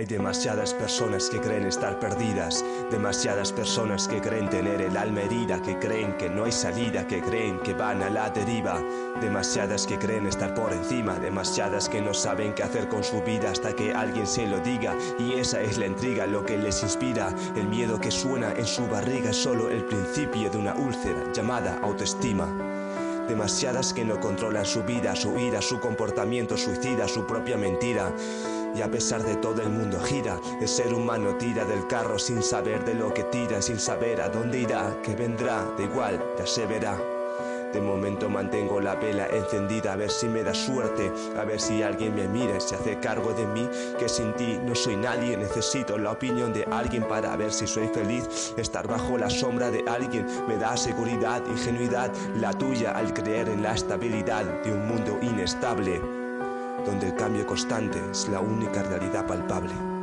Hay demasiadas personas que creen estar perdidas, demasiadas personas que creen tener el alma herida, que creen que no hay salida, que creen que van a la deriva, demasiadas que creen estar por encima, demasiadas que no saben qué hacer con su vida hasta que alguien se lo diga y esa es la intriga, lo que les inspira, el miedo que suena en su barriga es solo el principio de una úlcera llamada autoestima. Demasiadas que no controlan su vida, su ira, su comportamiento suicida, su propia mentira. Y a pesar de todo el mundo gira, el ser humano tira del carro sin saber de lo que tira, sin saber a dónde irá, que vendrá, de igual, ya se verá. De momento mantengo la vela encendida a ver si me da suerte, a ver si alguien me mira y se hace cargo de mí, que sin ti no soy nadie, necesito la opinión de alguien para ver si soy feliz. Estar bajo la sombra de alguien me da seguridad, ingenuidad, la tuya al creer en la estabilidad de un mundo inestable donde el cambio constante es la única realidad palpable.